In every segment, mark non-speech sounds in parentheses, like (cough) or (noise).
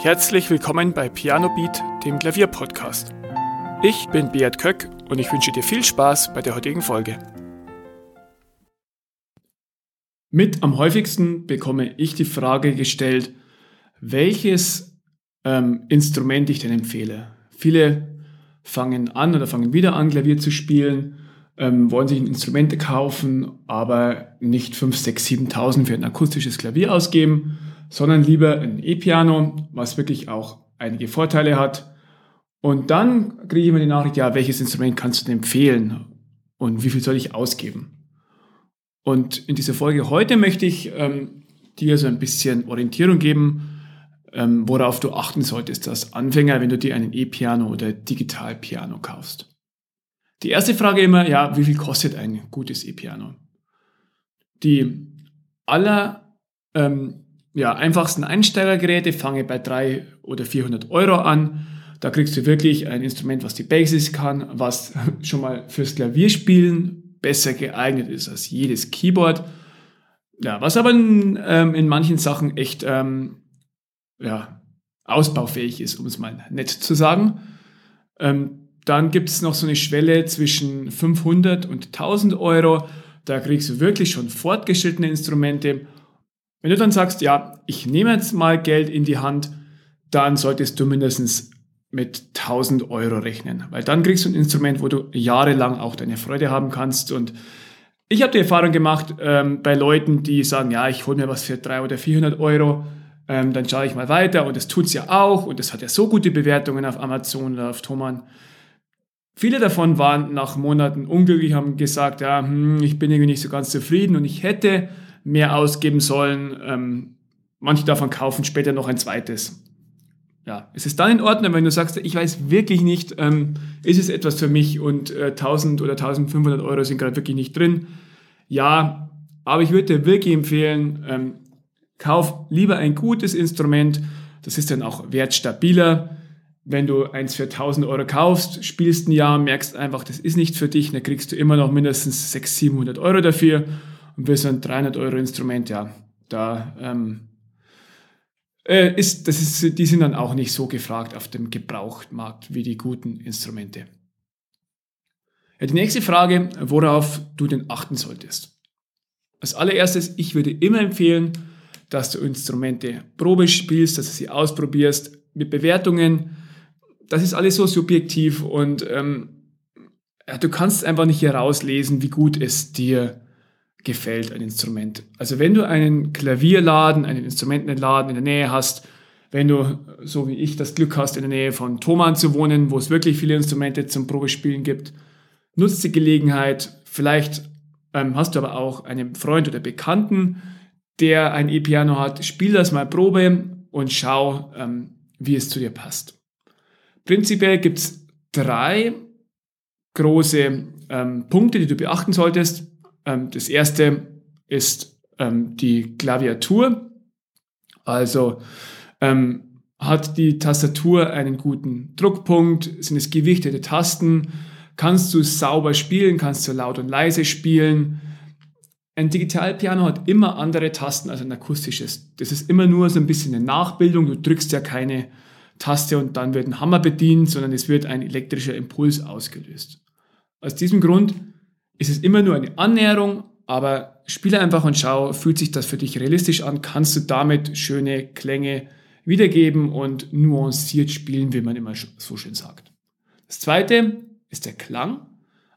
Herzlich willkommen bei Piano Beat, dem Klavierpodcast. Ich bin Beat Köck und ich wünsche dir viel Spaß bei der heutigen Folge. Mit am häufigsten bekomme ich die Frage gestellt, welches ähm, Instrument ich denn empfehle. Viele fangen an oder fangen wieder an, Klavier zu spielen, ähm, wollen sich ein Instrument kaufen, aber nicht 5, 6, 7.000 für ein akustisches Klavier ausgeben sondern lieber ein E-Piano, was wirklich auch einige Vorteile hat. Und dann kriege ich immer die Nachricht, ja, welches Instrument kannst du denn empfehlen und wie viel soll ich ausgeben? Und in dieser Folge heute möchte ich ähm, dir so ein bisschen Orientierung geben, ähm, worauf du achten solltest als Anfänger, wenn du dir einen E-Piano oder Digital-Piano kaufst. Die erste Frage immer, ja, wie viel kostet ein gutes E-Piano? Die aller ähm, ja, einfachsten Einsteigergeräte fange bei 300 oder 400 Euro an. Da kriegst du wirklich ein Instrument, was die Basics kann, was (laughs) schon mal fürs Klavierspielen besser geeignet ist als jedes Keyboard. Ja, was aber in, ähm, in manchen Sachen echt ähm, ja, ausbaufähig ist, um es mal nett zu sagen. Ähm, dann gibt es noch so eine Schwelle zwischen 500 und 1000 Euro. Da kriegst du wirklich schon fortgeschrittene Instrumente wenn du dann sagst, ja, ich nehme jetzt mal Geld in die Hand, dann solltest du mindestens mit 1000 Euro rechnen, weil dann kriegst du ein Instrument, wo du jahrelang auch deine Freude haben kannst. Und ich habe die Erfahrung gemacht ähm, bei Leuten, die sagen, ja, ich hole mir was für 300 oder 400 Euro, ähm, dann schaue ich mal weiter und das tut es ja auch und das hat ja so gute Bewertungen auf Amazon oder auf Thomann. Viele davon waren nach Monaten unglücklich, haben gesagt, ja, hm, ich bin irgendwie nicht so ganz zufrieden und ich hätte mehr ausgeben sollen. Ähm, manche davon kaufen später noch ein zweites. Ja, es ist dann in Ordnung, wenn du sagst, ich weiß wirklich nicht, ähm, ist es etwas für mich und äh, 1000 oder 1500 Euro sind gerade wirklich nicht drin. Ja, aber ich würde dir wirklich empfehlen, ähm, kauf lieber ein gutes Instrument. Das ist dann auch wertstabiler. Wenn du eins für 1000 Euro kaufst, spielst ein Jahr, merkst einfach, das ist nicht für dich, dann kriegst du immer noch mindestens 600, 700 Euro dafür. Und so ein 300 Euro Instrument, ja, da ähm, äh, ist, das ist, die sind dann auch nicht so gefragt auf dem Gebrauchtmarkt wie die guten Instrumente. Ja, die nächste Frage, worauf du denn achten solltest. Als allererstes, ich würde immer empfehlen, dass du Instrumente Probe spielst, dass du sie ausprobierst mit Bewertungen. Das ist alles so subjektiv und ähm, ja, du kannst einfach nicht herauslesen, wie gut es dir gefällt ein Instrument. Also wenn du einen Klavierladen, einen Instrumentenladen in der Nähe hast, wenn du, so wie ich, das Glück hast, in der Nähe von Thomann zu wohnen, wo es wirklich viele Instrumente zum Probespielen gibt, nutzt die Gelegenheit. Vielleicht ähm, hast du aber auch einen Freund oder Bekannten, der ein E-Piano hat. Spiel das mal Probe und schau, ähm, wie es zu dir passt. Prinzipiell gibt es drei große ähm, Punkte, die du beachten solltest. Ähm, das erste ist ähm, die Klaviatur. Also ähm, hat die Tastatur einen guten Druckpunkt, sind es gewichtete Tasten, kannst du sauber spielen, kannst du laut und leise spielen. Ein Digitalpiano hat immer andere Tasten als ein akustisches. Das ist immer nur so ein bisschen eine Nachbildung. Du drückst ja keine Taste und dann wird ein Hammer bedient, sondern es wird ein elektrischer Impuls ausgelöst. Aus diesem Grund ist es immer nur eine Annäherung, aber spiele einfach und schau, fühlt sich das für dich realistisch an? Kannst du damit schöne Klänge wiedergeben und nuanciert spielen, wie man immer so schön sagt. Das zweite ist der Klang.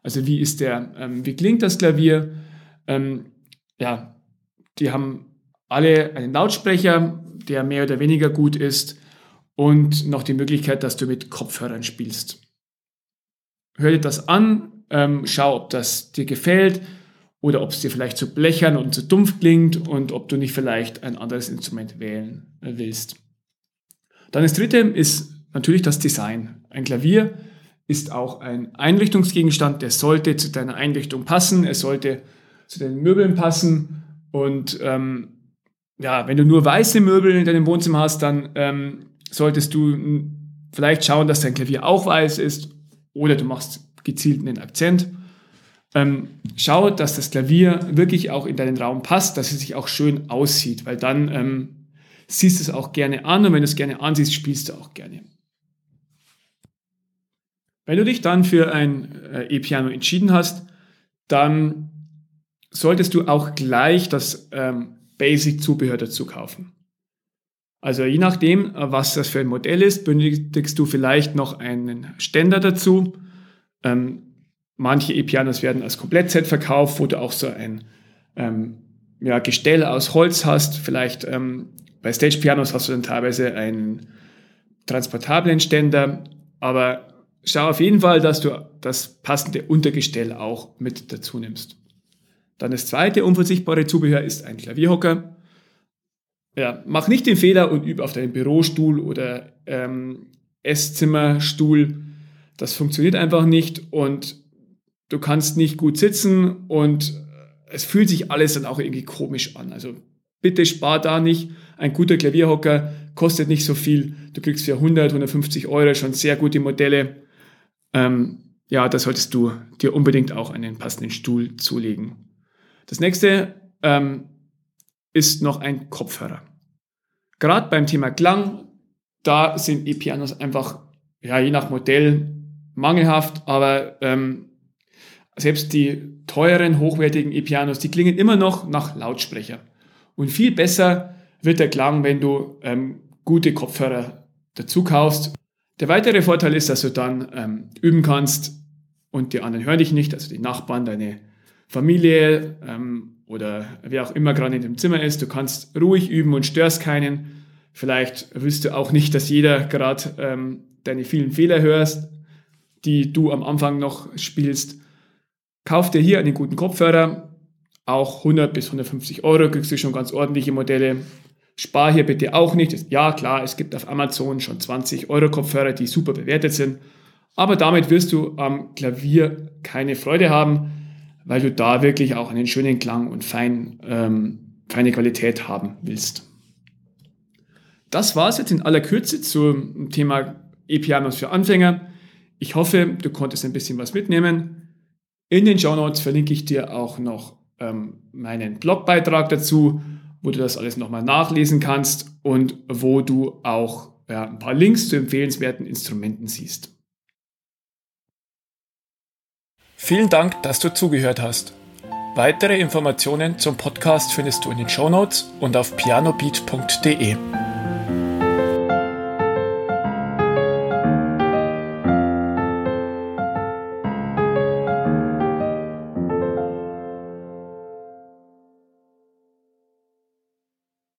Also wie ist der, ähm, wie klingt das Klavier? Ähm, ja, die haben alle einen Lautsprecher, der mehr oder weniger gut ist und noch die Möglichkeit, dass du mit Kopfhörern spielst. Hör dir das an, ähm, schau, ob das dir gefällt oder ob es dir vielleicht zu blechern und zu dumpf klingt und ob du nicht vielleicht ein anderes Instrument wählen äh, willst. Dann das dritte ist natürlich das Design. Ein Klavier ist auch ein Einrichtungsgegenstand, der sollte zu deiner Einrichtung passen, es sollte zu den Möbeln passen und ähm, ja, wenn du nur weiße Möbel in deinem Wohnzimmer hast, dann ähm, solltest du vielleicht schauen, dass dein Klavier auch weiß ist oder du machst gezielt einen Akzent. Ähm, schau, dass das Klavier wirklich auch in deinen Raum passt, dass es sich auch schön aussieht, weil dann ähm, siehst es auch gerne an und wenn du es gerne ansiehst, spielst du auch gerne. Wenn du dich dann für ein äh, E-Piano entschieden hast, dann solltest du auch gleich das ähm, Basic-Zubehör dazu kaufen. Also je nachdem, äh, was das für ein Modell ist, benötigst du vielleicht noch einen Ständer dazu. Ähm, manche E-Pianos werden als Komplettset verkauft, wo du auch so ein ähm, ja, Gestell aus Holz hast. Vielleicht ähm, bei Stage-Pianos hast du dann teilweise einen transportablen Ständer, aber schau auf jeden Fall, dass du das passende Untergestell auch mit dazu nimmst. Dann das zweite unversichtbare Zubehör ist ein Klavierhocker. Ja, mach nicht den Fehler und übe auf deinem Bürostuhl oder ähm, Esszimmerstuhl. Das funktioniert einfach nicht und du kannst nicht gut sitzen und es fühlt sich alles dann auch irgendwie komisch an. Also bitte spar da nicht. Ein guter Klavierhocker kostet nicht so viel. Du kriegst für 100, 150 Euro schon sehr gute Modelle. Ähm, ja, da solltest du dir unbedingt auch einen passenden Stuhl zulegen. Das nächste ähm, ist noch ein Kopfhörer. Gerade beim Thema Klang, da sind E-Pianos einfach, ja, je nach Modell mangelhaft, aber ähm, selbst die teuren, hochwertigen E-Pianos, die klingen immer noch nach Lautsprecher. Und viel besser wird der Klang, wenn du ähm, gute Kopfhörer dazu kaufst. Der weitere Vorteil ist, dass du dann ähm, üben kannst und die anderen hören dich nicht, also die Nachbarn, deine Familie ähm, oder wer auch immer gerade in dem Zimmer ist. Du kannst ruhig üben und störst keinen. Vielleicht willst du auch nicht, dass jeder gerade ähm, deine vielen Fehler hörst, die du am Anfang noch spielst. Kauf dir hier einen guten Kopfhörer, auch 100 bis 150 Euro, kriegst du schon ganz ordentliche Modelle. Spar hier bitte auch nicht. Ja, klar, es gibt auf Amazon schon 20 Euro Kopfhörer, die super bewertet sind. Aber damit wirst du am Klavier keine Freude haben, weil du da wirklich auch einen schönen Klang und fein, ähm, feine Qualität haben willst. Das war es jetzt in aller Kürze zum Thema E-Pianos für Anfänger. Ich hoffe, du konntest ein bisschen was mitnehmen. In den Show Notes verlinke ich dir auch noch ähm, meinen Blogbeitrag dazu, wo du das alles nochmal nachlesen kannst und wo du auch ja, ein paar Links zu empfehlenswerten Instrumenten siehst. Vielen Dank, dass du zugehört hast. Weitere Informationen zum Podcast findest du in den Show Notes und auf pianobeat.de.